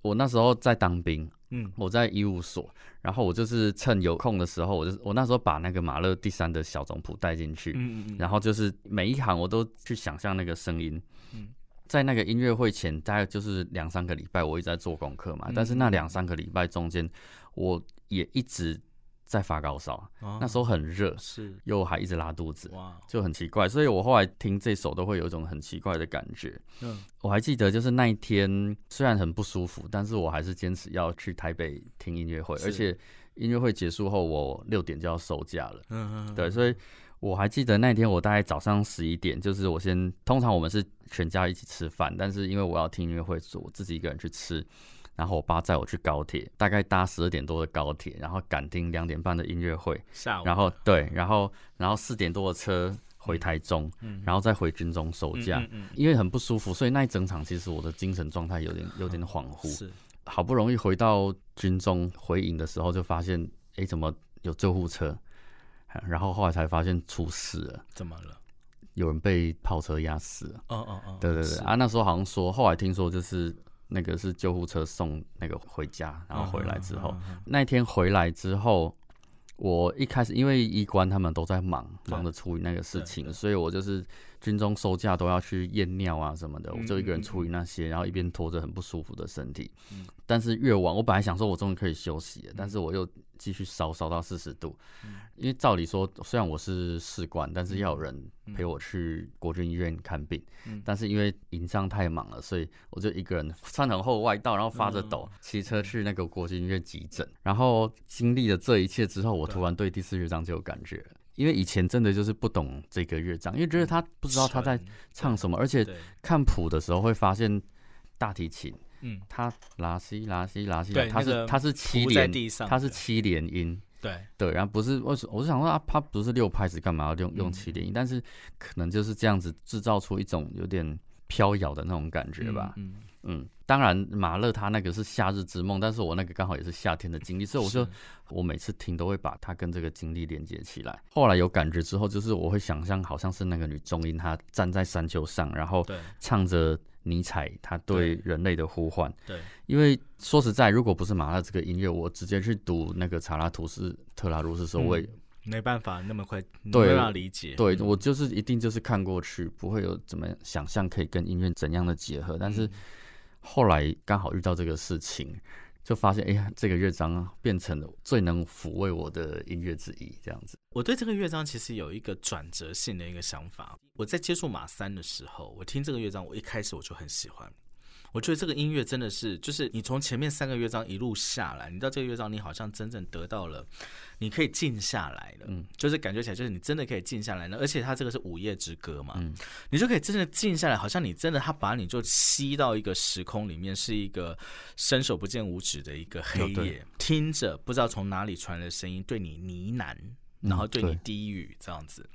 Speaker 2: 我那时候在当兵，嗯，我在医务所，然后我就是趁有空的时候，我就我那时候把那个马勒第三的小总谱带进去，嗯嗯然后就是每一行我都去想象那个声音，嗯，在那个音乐会前大概就是两三个礼拜，我一直在做功课嘛，但是那两三个礼拜中间，我也一直。在发高烧，那时候很热，
Speaker 1: 是
Speaker 2: 又还一直拉肚子，哇，就很奇怪。所以我后来听这首都会有一种很奇怪的感觉。嗯，我还记得就是那一天虽然很不舒服，但是我还是坚持要去台北听音乐会，而且音乐会结束后我六点就要收假了。嗯嗯，对，所以我还记得那天我大概早上十一点，就是我先通常我们是全家一起吃饭，但是因为我要听音乐会，所以我自己一个人去吃。然后我爸载我去高铁，大概搭十二点多的高铁，然后赶听两点半的音乐会。
Speaker 1: 下午。
Speaker 2: 然后对，然后然后四点多的车回台中，然后再回军中收假。因为很不舒服，所以那一整场其实我的精神状态有点有点恍惚。
Speaker 1: 是。
Speaker 2: 好不容易回到军中回营的时候，就发现哎，怎么有救护车？然后后来才发现出事了。
Speaker 1: 怎么了？
Speaker 2: 有人被炮车压死了。
Speaker 1: 哦哦哦，
Speaker 2: 对对对啊，那时候好像说，后来听说就是那个是救护车送那个回家，然后回来之后，那天回来之后，我一开始因为医官他们都在忙，忙着处理那个事情，所以我就是军中收假都要去验尿啊什么的，我就一个人处理那些，然后一边拖着很不舒服的身体。但是越晚，我本来想说我终于可以休息了，但是我又。继续烧烧到四十度，因为照理说，虽然我是士官，但是要有人陪我去国军医院看病。但是因为营上太忙了，所以我就一个人穿很厚外套，然后发着抖，骑车去那个国军医院急诊。然后经历了这一切之后，我突然对第四乐章就有感觉了，因为以前真的就是不懂这个乐章，因为觉得他不知道他在唱什么，而且看谱的时候会发现大提琴。嗯，它拉西拉西拉西，它是它是七连，它是七连音，
Speaker 1: 对
Speaker 2: 对，然后不是我我是想说啊，它不是六拍子，干嘛要用用七连音？但是可能就是这样子制造出一种有点飘摇的那种感觉吧。嗯嗯，当然马勒他那个是夏日之梦，但是我那个刚好也是夏天的经历，所以我就我每次听都会把它跟这个经历连接起来。后来有感觉之后，就是我会想象好像是那个女中音，她站在山丘上，然后唱着。尼采他对人类的呼唤，
Speaker 1: 对，
Speaker 2: 因为说实在，如果不是马勒这个音乐，我直接去读那个查拉图斯特拉如斯时候，我也
Speaker 1: 没办法那么快没办法理解。
Speaker 2: 对我就是一定就是看过去，不会有怎么想象可以跟音乐怎样的结合。但是后来刚好遇到这个事情。就发现，哎呀，这个乐章变成了最能抚慰我的音乐之一，这样子。
Speaker 1: 我对这个乐章其实有一个转折性的一个想法。我在接触马三的时候，我听这个乐章，我一开始我就很喜欢。我觉得这个音乐真的是，就是你从前面三个乐章一路下来，你到这个乐章，你好像真正得到了，你可以静下来了，嗯，就是感觉起来，就是你真的可以静下来了。而且它这个是午夜之歌嘛，嗯，你就可以真的静下来，好像你真的他把你就吸到一个时空里面，是一个伸手不见五指的一个黑夜，听着不知道从哪里传来的声音，对你呢喃，然后对你低语这样子。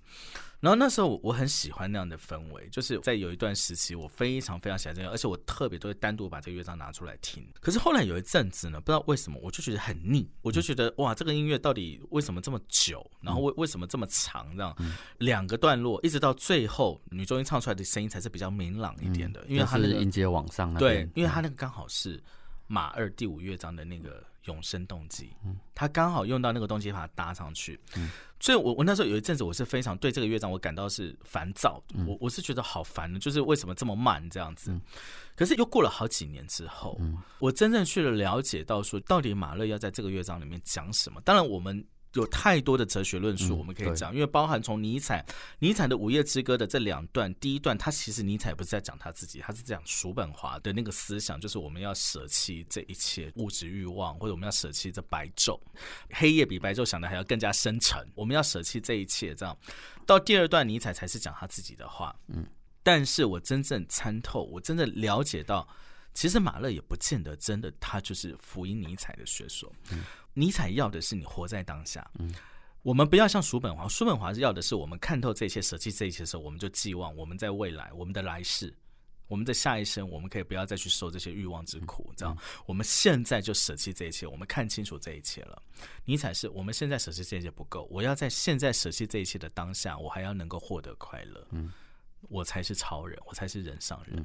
Speaker 1: 然后那时候我很喜欢那样的氛围，就是在有一段时期，我非常非常喜欢这个，而且我特别都会单独把这个乐章拿出来听。可是后来有一阵子呢，不知道为什么，我就觉得很腻，我就觉得哇，这个音乐到底为什么这么久？然后为为什么这么长？这样两个段落，一直到最后，女中音唱出来的声音才是比较明朗一点的，因为它是
Speaker 2: 音阶往上。
Speaker 1: 对，因为它那个刚好是马二第五乐章的那个永生动机，嗯，它刚好用到那个动机把它搭上去，嗯。所以，我我那时候有一阵子，我是非常对这个乐章，我感到是烦躁。我我是觉得好烦就是为什么这么慢这样子？可是又过了好几年之后，我真正去了了解到说，到底马勒要在这个乐章里面讲什么？当然，我们。有太多的哲学论述，我们可以讲，因为包含从尼采，尼采的《午夜之歌》的这两段，第一段他其实尼采不是在讲他自己，他是讲叔本华的那个思想，就是我们要舍弃这一切物质欲望，或者我们要舍弃这白昼，黑夜比白昼想的还要更加深沉，我们要舍弃这一切。这样到第二段，尼采才是讲他自己的话。嗯，但是我真正参透，我真的了解到，其实马勒也不见得真的他就是福音尼采的学说。嗯。尼采要的是你活在当下。嗯，我们不要像叔本华，叔本华是要的是我们看透这些，舍弃这一切的时候，我们就寄望我们在未来，我们的来世，我们的下一生，我们可以不要再去受这些欲望之苦。这样，我们现在就舍弃这一切，我们看清楚这一切了。尼采是我们现在舍弃这一切不够，我要在现在舍弃这一切的当下，我还要能够获得快乐。嗯，我才是超人，我才是人上人。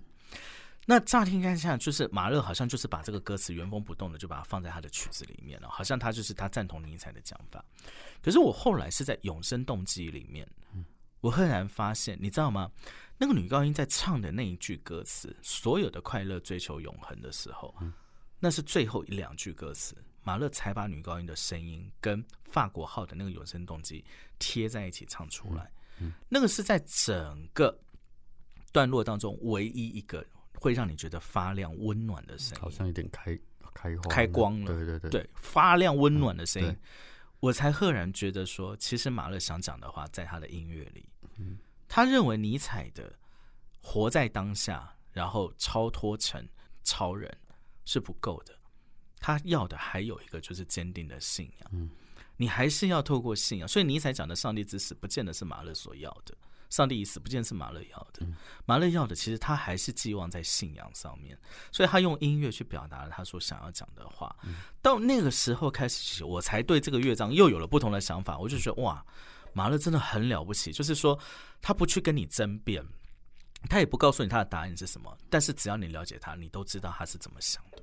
Speaker 1: 那乍听看下，就是马勒好像就是把这个歌词原封不动的就把它放在他的曲子里面了，好像他就是他赞同尼采的讲法。可是我后来是在《永生动机》里面，我赫然发现，你知道吗？那个女高音在唱的那一句歌词“所有的快乐追求永恒”的时候，那是最后一两句歌词，马勒才把女高音的声音跟法国号的那个《永生动机》贴在一起唱出来。那个是在整个段落当中唯一一个。会让你觉得发亮温暖的声音，
Speaker 2: 好像有点开开
Speaker 1: 开光了。
Speaker 2: 对对对，
Speaker 1: 对发亮温暖的声音，我才赫然觉得说，其实马勒想讲的话，在他的音乐里，嗯，他认为尼采的活在当下，然后超脱成超人是不够的，他要的还有一个就是坚定的信仰。嗯，你还是要透过信仰，所以尼采讲的上帝之死，不见得是马勒所要的。上帝已死，不见是马勒要的。马勒要的，其实他还是寄望在信仰上面，所以他用音乐去表达了他所想要讲的话。到那个时候开始，我才对这个乐章又有了不同的想法。我就觉得哇，马勒真的很了不起，就是说他不去跟你争辩，他也不告诉你他的答案是什么，但是只要你了解他，你都知道他是怎么想的。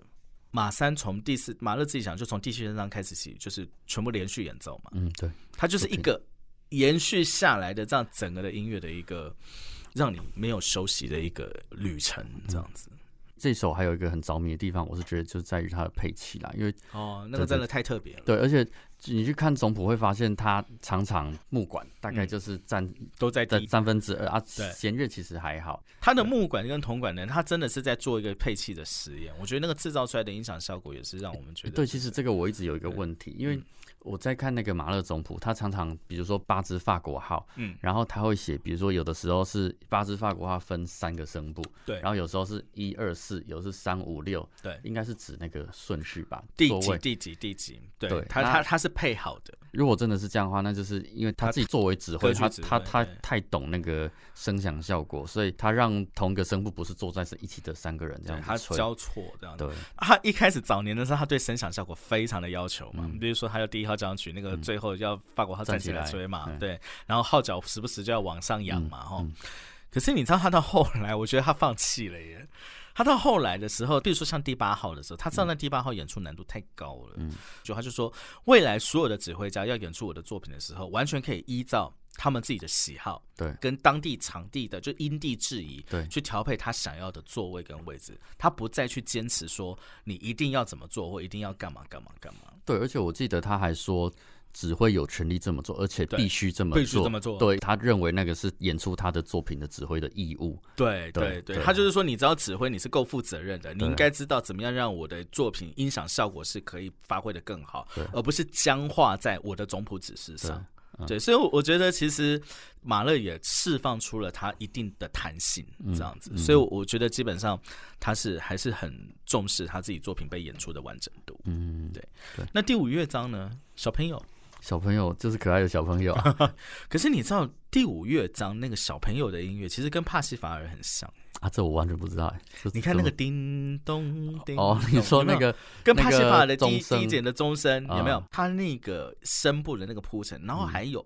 Speaker 1: 马三从第四，马勒自己讲，就从第七乐章开始起，就是全部连续演奏嘛。
Speaker 2: 嗯，对，
Speaker 1: 他就是一个延续下来的这样整个的音乐的一个让你没有休息的一个旅程，这样子。
Speaker 2: 这首还有一个很着迷的地方，我是觉得就在于它的配器啦，因为
Speaker 1: 哦，那个真的太特别了。
Speaker 2: 对，而且。你去看总谱会发现，它常常木管大概就是占
Speaker 1: 都在
Speaker 2: 三分之二啊。弦乐其实还好，
Speaker 1: 它的木管跟铜管呢，它真的是在做一个配器的实验。我觉得那个制造出来的音响效果也是让我们觉得。
Speaker 2: 对，其实这个我一直有一个问题，因为我在看那个马勒总谱，他常常比如说八支法国号，嗯，然后他会写，比如说有的时候是八支法国号分三个声部，
Speaker 1: 对，
Speaker 2: 然后有时候是一二四，有是三五六，
Speaker 1: 对，
Speaker 2: 应该是指那个顺序吧，
Speaker 1: 第几第几第几，对，他他他是。配好的，
Speaker 2: 如果真的是这样的话，那就是因为他自己作为指挥，他他他太懂那个声响效果，所以他让同一个声部不是坐在是一起的三个人这样，
Speaker 1: 他交错这样。
Speaker 2: 对，
Speaker 1: 他一开始早年的时候，他对声响效果非常的要求嘛，比如说他要第一号交响曲那个最后要法国号站起来吹嘛，对，然后号角时不时就要往上扬嘛，哈。可是你知道他到后来，我觉得他放弃了耶。他到后来的时候，比如说像第八号的时候，他知道那第八号演出难度太高了，嗯，就他就说，未来所有的指挥家要演出我的作品的时候，完全可以依照他们自己的喜好，
Speaker 2: 对，
Speaker 1: 跟当地场地的就因地制宜，
Speaker 2: 对，
Speaker 1: 去调配他想要的座位跟位置，他不再去坚持说你一定要怎么做或一定要干嘛干嘛干嘛。
Speaker 2: 对，而且我记得他还说。只会有权利这么做，而且必须这么做。
Speaker 1: 必须这么做。
Speaker 2: 对他认为那个是演出他的作品的指挥的义务。
Speaker 1: 对对对，他就是说，你知道指挥你是够负责任的，你应该知道怎么样让我的作品音响效果是可以发挥的更好，而不是僵化在我的总谱指示上。对，所以我觉得其实马勒也释放出了他一定的弹性，这样子。所以我觉得基本上他是还是很重视他自己作品被演出的完整度。嗯，对。那第五乐章呢？小朋友。
Speaker 2: 小朋友就是可爱的小朋友，
Speaker 1: 可是你知道第五乐章那个小朋友的音乐其实跟帕西法尔很像
Speaker 2: 啊，这我完全不知道哎。
Speaker 1: 你看那个叮咚叮
Speaker 2: 哦，你说那个
Speaker 1: 跟帕西法尔的低低减的钟声有没有？他那个声部的那个铺陈，然后还有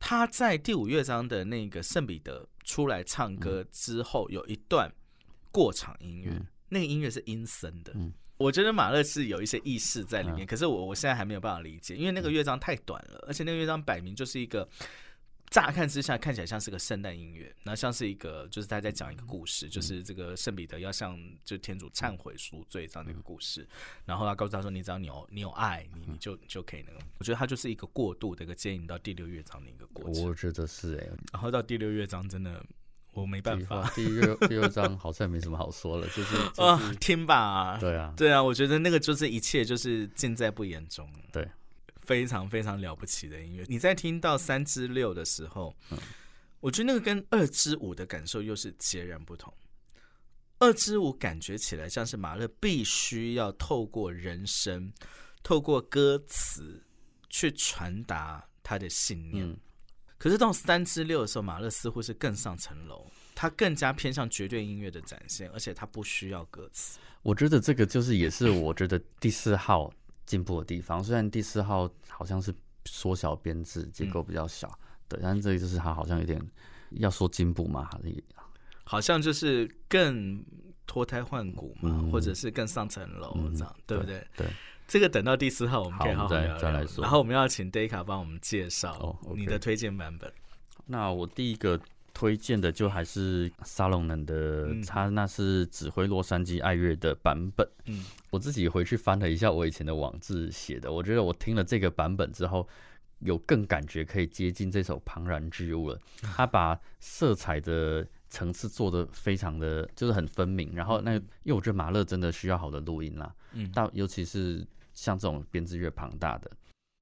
Speaker 1: 他在第五乐章的那个圣彼得出来唱歌之后，有一段过场音乐，那个音乐是阴森的。我觉得马勒是有一些意识在里面，可是我我现在还没有办法理解，因为那个乐章太短了，而且那个乐章摆明就是一个乍看之下看起来像是个圣诞音乐，那像是一个就是他在讲一个故事，就是这个圣彼得要向就天主忏悔赎罪这样的一个故事，然后他告诉他说，你只要你有你有爱，你你就就可以那个，我觉得他就是一个过渡的一个接引到第六乐章的一个过程。
Speaker 2: 我觉得是哎，
Speaker 1: 然后到第六乐章真的。我没办法，
Speaker 2: 第六第六章好像没什么好说了，就是
Speaker 1: 啊，听吧，
Speaker 2: 对啊，
Speaker 1: 对啊，我觉得那个就是一切就是尽在不言中，
Speaker 2: 对，
Speaker 1: 非常非常了不起的音乐。你在听到三之六的时候，我觉得那个跟二之五的感受又是截然不同。二之五感觉起来像是马勒必须要透过人声、透过歌词去传达他的信念。可是到三之六的时候，马勒似乎是更上层楼，他更加偏向绝对音乐的展现，而且他不需要歌词。
Speaker 2: 我觉得这个就是也是我觉得第四号进步的地方。虽然第四号好像是缩小编制，结构比较小，对，但是这个就是他好像有点要说进步嘛，
Speaker 1: 好像就是更脱胎换骨嘛，或者是更上层楼这样，对不对？
Speaker 2: 对。
Speaker 1: 这个等到第四号我们可以好好
Speaker 2: 聊聊，
Speaker 1: 然后我们要请 Dayka 帮我们介绍你的推荐版本。
Speaker 2: 那我第一个推荐的就还是沙龙人的，他那是指挥洛杉矶爱乐的版本。嗯，我自己回去翻了一下我以前的网志写的，我觉得我听了这个版本之后，有更感觉可以接近这首庞然巨物了。他把色彩的层次做的非常的就是很分明，然后那因为我觉得马勒真的需要好的录音啦，嗯，但尤其是。像这种编制越庞大的，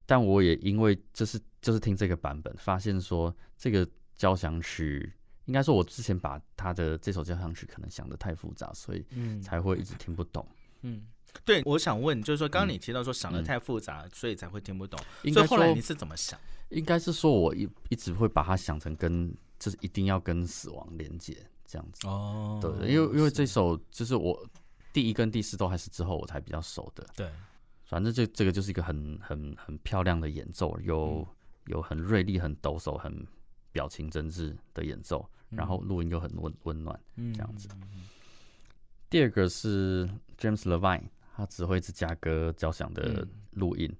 Speaker 2: 但我也因为就是就是听这个版本，发现说这个交响曲，应该说我之前把他的这首交响曲可能想的太复杂，所以才会一直听不懂。
Speaker 1: 嗯，对，我想问，就是说刚刚你提到说想的太复杂，所以才会听不懂。所以后来你是怎么想？
Speaker 2: 应该是说我一一直会把它想成跟就是一定要跟死亡连接这样子。哦，对，因为因为这首就是我第一跟第四都还是之后我才比较熟的。
Speaker 1: 对。
Speaker 2: 反正这这个就是一个很很很漂亮的演奏，有有很锐利、很抖擞、很表情真挚的演奏，然后录音又很温温暖，这样子。第二个是 James Levine，他指挥芝加哥交响的录音。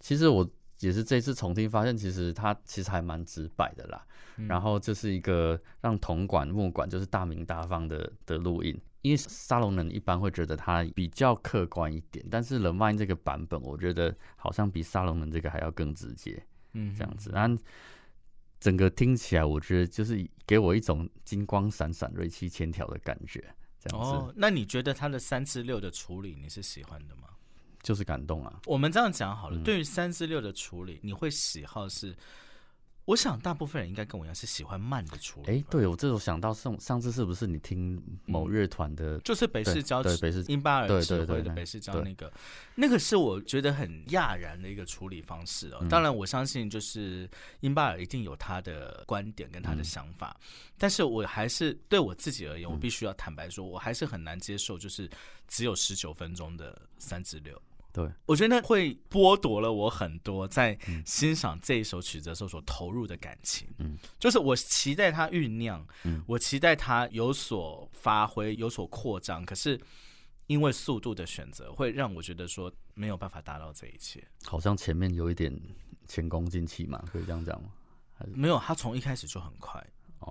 Speaker 2: 其实我也是这次重听发现，其实他其实还蛮直白的啦。然后这是一个让铜管、木管就是大名大放的的录音。因为沙龙人一般会觉得他比较客观一点，但是 Levine 这个版本，我觉得好像比沙龙人这个还要更直接。嗯，这样子，然后整个听起来，我觉得就是给我一种金光闪闪、锐气千条的感觉。这样子，哦，
Speaker 1: 那你觉得他的三至六的处理，你是喜欢的吗？
Speaker 2: 就是感动啊。
Speaker 1: 我们这样讲好了，对于三至六的处理，你会喜好是？我想大部分人应该跟我一样是喜欢慢的处理。
Speaker 2: 哎，对我这种想到上上次是不是你听某乐团的，
Speaker 1: 就是北市交
Speaker 2: 对北市
Speaker 1: 英巴尔指挥的北市交那个，那个是我觉得很讶然的一个处理方式哦。当然我相信就是英巴尔一定有他的观点跟他的想法，但是我还是对我自己而言，我必须要坦白说，我还是很难接受就是只有十九分钟的三至六。
Speaker 2: 对，
Speaker 1: 我觉得会剥夺了我很多在欣赏这一首曲子的时候所投入的感情。嗯，就是我期待它酝酿，嗯，我期待它有所发挥、有所扩张。可是因为速度的选择，会让我觉得说没有办法达到这一切。
Speaker 2: 好像前面有一点前功尽弃嘛，可以这样讲吗？
Speaker 1: 没有，他从一开始就很快。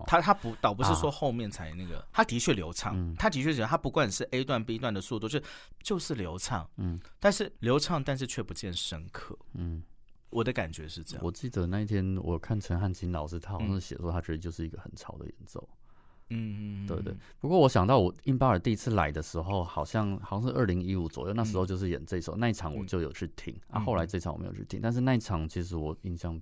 Speaker 1: 他他不倒不是说后面才那个，他的确流畅，他的确是他不管是 A 段 B 段的速度，就就是流畅，嗯，但是流畅，但是却不见深刻，嗯，我的感觉是这样。
Speaker 2: 我记得那一天我看陈汉金老师，他好像是写说他觉得就是一个很潮的演奏，嗯嗯，对对。不过我想到我印巴尔第一次来的时候，好像好像是二零一五左右，那时候就是演这首那一场我就有去听，啊，后来这场我没有去听，但是那一场其实我印象。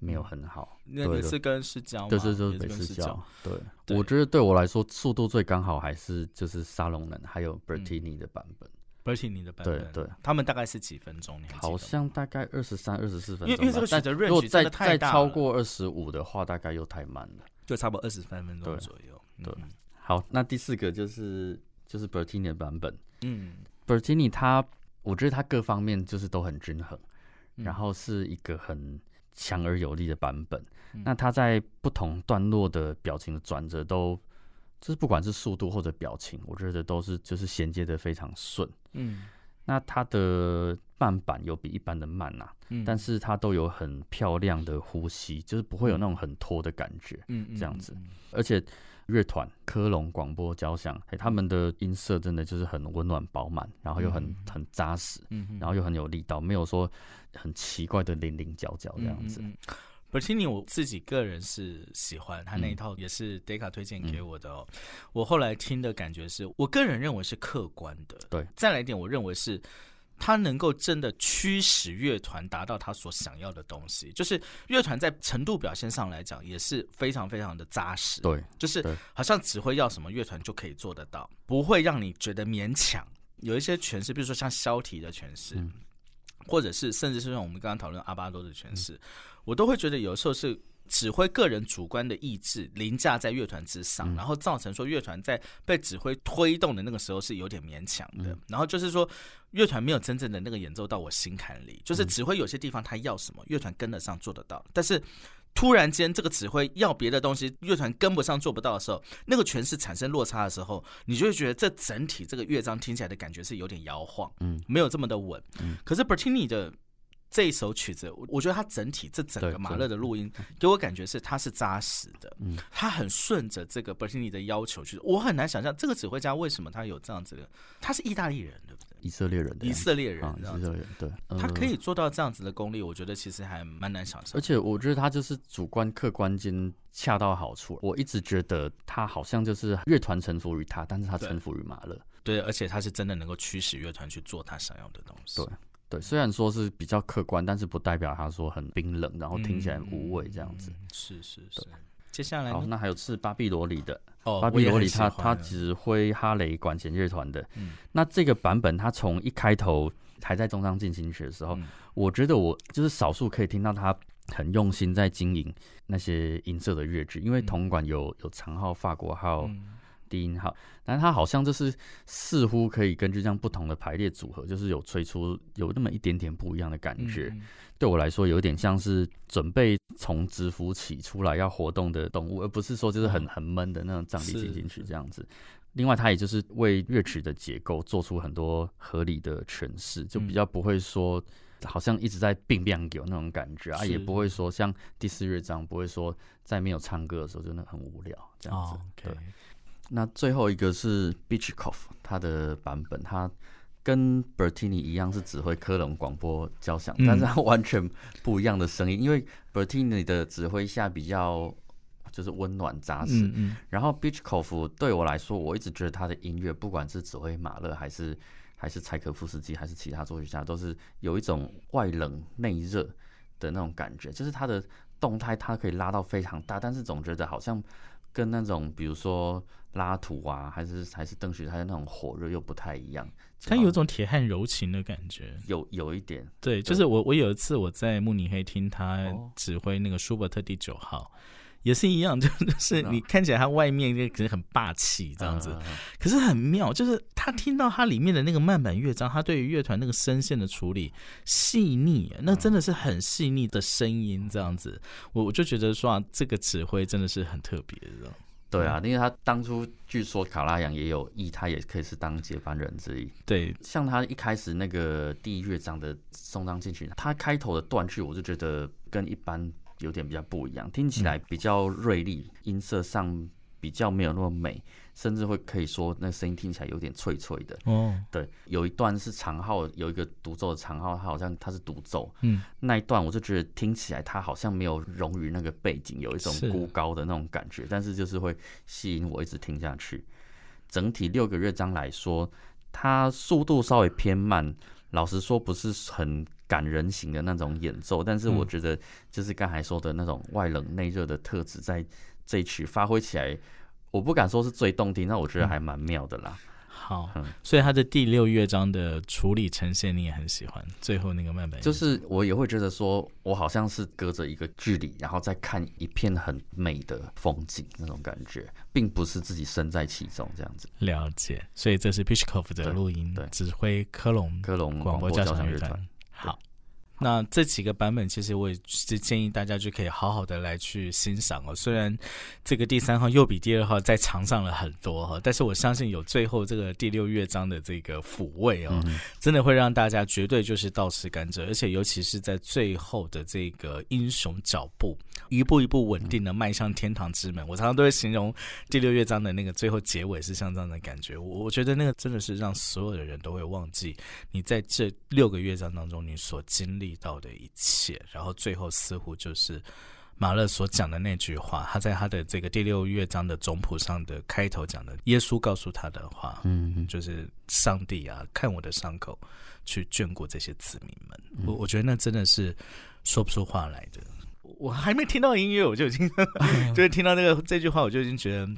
Speaker 2: 没有很好，
Speaker 1: 那个是跟是交，
Speaker 2: 对，就是北市交。对，我觉得对我来说速度最刚好还是就是沙龙人还有 Bertini 的版本
Speaker 1: ，Bertini 的版本，
Speaker 2: 对对，
Speaker 1: 他们大概是几分钟？
Speaker 2: 好像大概二十三、二十四分钟。
Speaker 1: 因为因为这个选择
Speaker 2: 如果再再超过二十五的话，大概又太慢了，
Speaker 1: 就差不多二十三分钟左右。
Speaker 2: 对，好，那第四个就是就是 Bertini 的版本。嗯，Bertini 他，我觉得他各方面就是都很均衡，然后是一个很。强而有力的版本，那他在不同段落的表情的转折都，就是不管是速度或者表情，我觉得都是就是衔接的非常顺。嗯，那他的慢板有比一般的慢呐，嗯，但是他都有很漂亮的呼吸，就是不会有那种很拖的感觉。嗯嗯，这样子，而且。乐团科隆广播交响，哎，他们的音色真的就是很温暖饱满，然后又很很扎实，嗯然后又很有力道，没有说很奇怪的零零角角这样子。
Speaker 1: b e r t i n i 我自己个人是喜欢他那一套，也是 Deca 推荐给我的。哦。我后来听的感觉是，我个人认为是客观的。
Speaker 2: 对，
Speaker 1: 再来一点，我认为是。他能够真的驱使乐团达到他所想要的东西，就是乐团在程度表现上来讲也是非常非常的扎实。
Speaker 2: 对，
Speaker 1: 就是好像指挥要什么，乐团就可以做得到，不会让你觉得勉强。有一些诠释，比如说像肖提的诠释，或者是甚至是像我们刚刚讨论阿巴多的诠释，我都会觉得有时候是。指挥个人主观的意志凌驾在乐团之上，然后造成说乐团在被指挥推动的那个时候是有点勉强的。然后就是说乐团没有真正的那个演奏到我心坎里，就是指挥有些地方他要什么，乐团跟得上做得到，但是突然间这个指挥要别的东西，乐团跟不上做不到的时候，那个诠释产生落差的时候，你就会觉得这整体这个乐章听起来的感觉是有点摇晃，嗯，没有这么的稳。嗯，可是 Bertini 的。这一首曲子，我我觉得它整体这整个马勒的录音给我感觉是它是扎实的，嗯，它很顺着这个 Bertini 的要求去，我很难想象这个指挥家为什么他有这样子的，他是意大利人？
Speaker 2: 以色列人，
Speaker 1: 以色列人，
Speaker 2: 以色列人，对，
Speaker 1: 他可以做到这样子的功力，我觉得其实还蛮难想象。
Speaker 2: 而且我觉得他就是主观客观间恰到好处。我一直觉得他好像就是乐团臣服于他，但是他臣服于马勒，
Speaker 1: 对，而且他是真的能够驱使乐团去做他想要的东西，
Speaker 2: 对。对，虽然说是比较客观，但是不代表他说很冰冷，然后听起来无味这样子。
Speaker 1: 是是是。接下来
Speaker 2: 好，那还有是巴比罗里的。哦，巴比罗里他他指挥哈雷管弦乐团的。嗯。那这个版本他从一开头还在中央进行曲的时候，我觉得我就是少数可以听到他很用心在经营那些音色的乐句，因为铜管有有长号、法国号、低音号，但它好像就是似乎可以根据这样不同的排列组合，就是有吹出有那么一点点不一样的感觉。对我来说，有点像是准备从蛰伏起出来要活动的动物，而不是说就是很很闷的那种葬礼进行曲这样子。另外，它也就是为乐曲的结构做出很多合理的诠释，就比较不会说好像一直在并并有那种感觉啊，也不会说像第四乐章不会说在没有唱歌的时候真的很无聊这样子。对。那最后一个是 Beachcoff 它的版本，它跟 Bertini 一样是指挥科隆广播交响，但是它完全不一样的声音。因为 Bertini 的指挥下比较就是温暖扎实，然后 Beachcoff 对我来说，我一直觉得他的音乐，不管是指挥马勒还是还是柴可夫斯基还是其他作曲家，都是有一种外冷内热的那种感觉，就是他的动态它可以拉到非常大，但是总觉得好像。跟那种比如说拉土啊，还是还是邓雪，他的那种火热又不太一样。
Speaker 1: 他有种铁汉柔情的感觉，
Speaker 2: 有有一点。
Speaker 1: 对，就是我我有一次我在慕尼黑听他指挥那个舒伯特第九号。也是一样，就是你看起来他外面可能很霸气这样子，可是很妙，就是他听到他里面的那个慢板乐章，他对于乐团那个声线的处理细腻，那真的是很细腻的声音这样子，我我就觉得说啊，这个指挥真的是很特别的。
Speaker 2: 对啊，因为他当初据说卡拉扬也有意，他也可以是当接班人之一。
Speaker 1: 对，
Speaker 2: 像他一开始那个第一乐章的送章进去，他开头的断句，我就觉得跟一般。有点比较不一样，听起来比较锐利，音色上比较没有那么美，甚至会可以说那声音听起来有点脆脆的。哦，对，有一段是长号，有一个独奏的长号，它好像它是独奏。嗯，那一段我就觉得听起来它好像没有融于那个背景，有一种孤高的那种感觉，但是就是会吸引我一直听下去。整体六个乐章来说，它速度稍微偏慢，老实说不是很。感人型的那种演奏，但是我觉得就是刚才说的那种外冷内热的特质，在这一曲发挥起来，我不敢说是最动听，那我觉得还蛮妙的啦。
Speaker 1: 好，所以他的第六乐章的处理呈现你也很喜欢，最后那个慢板，
Speaker 2: 就是我也会觉得说，我好像是隔着一个距离，然后再看一片很美的风景那种感觉，并不是自己身在其中这样子。
Speaker 1: 了解，所以这是 Pishkov 的录音，
Speaker 2: 对，
Speaker 1: 指挥科隆
Speaker 2: 科隆
Speaker 1: 广播交响乐
Speaker 2: 团。
Speaker 1: 好。那这几个版本，其实我也是建议大家就可以好好的来去欣赏哦。虽然这个第三号又比第二号再长上了很多哈，但是我相信有最后这个第六乐章的这个抚慰哦，真的会让大家绝对就是倒吃甘蔗。而且尤其是在最后的这个英雄脚步，一步一步稳定的迈向天堂之门。我常常都会形容第六乐章的那个最后结尾是像这样的感觉。我我觉得那个真的是让所有的人都会忘记你在这六个乐章当中你所经历。遇到的一切，然后最后似乎就是马勒所讲的那句话，他在他的这个第六乐章的总谱上的开头讲的，耶稣告诉他的话，嗯，就是上帝啊，看我的伤口，去眷顾这些子民们。我我觉得那真的是说不出话来的。我还没听到音乐，我就已经 就是听到那个这句话，我就已经觉得。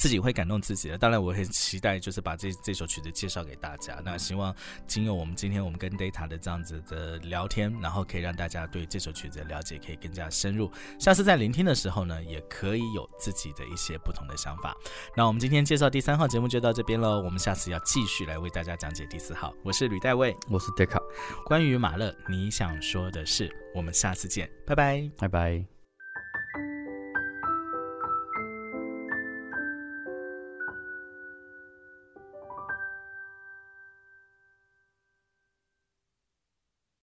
Speaker 1: 自己会感动自己的，当然我很期待，就是把这这首曲子介绍给大家。那希望经由我们今天我们跟 Data 的这样子的聊天，然后可以让大家对这首曲子的了解可以更加深入。下次在聆听的时候呢，也可以有自己的一些不同的想法。那我们今天介绍第三号节目就到这边喽，我们下次要继续来为大家讲解第四号。我是吕代卫，
Speaker 2: 我是 Data。
Speaker 1: 关于马勒，你想说的是？我们下次见，拜拜，
Speaker 2: 拜拜。